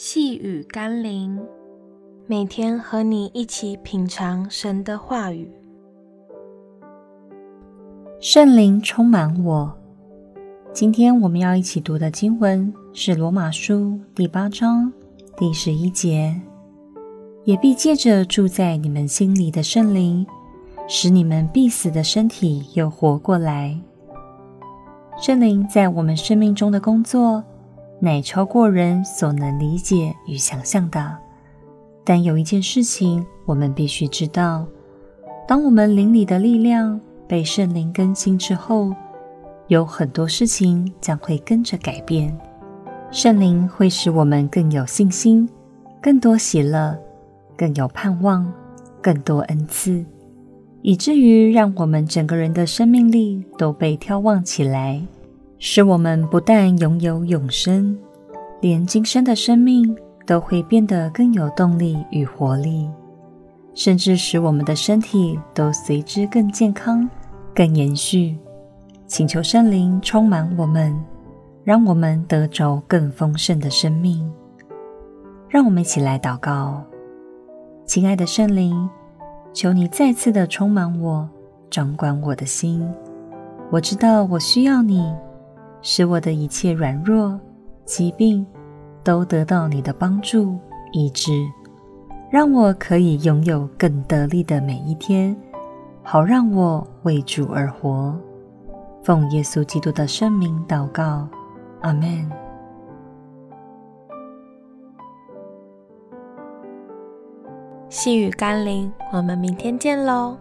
细雨甘霖，每天和你一起品尝神的话语。圣灵充满我。今天我们要一起读的经文是罗马书第八章第十一节，也必借着住在你们心里的圣灵，使你们必死的身体又活过来。圣灵在我们生命中的工作，乃超过人所能理解与想象的。但有一件事情，我们必须知道：当我们灵里的力量被圣灵更新之后，有很多事情将会跟着改变。圣灵会使我们更有信心，更多喜乐，更有盼望，更多恩赐，以至于让我们整个人的生命力都被眺望起来。使我们不但拥有永生，连今生的生命都会变得更有动力与活力，甚至使我们的身体都随之更健康、更延续。请求圣灵充满我们，让我们得着更丰盛的生命。让我们一起来祷告：亲爱的圣灵，求你再次的充满我，掌管我的心。我知道我需要你。使我的一切软弱、疾病都得到你的帮助医治，让我可以拥有更得力的每一天，好让我为主而活。奉耶稣基督的圣名祷告，阿们。细雨甘霖，我们明天见喽。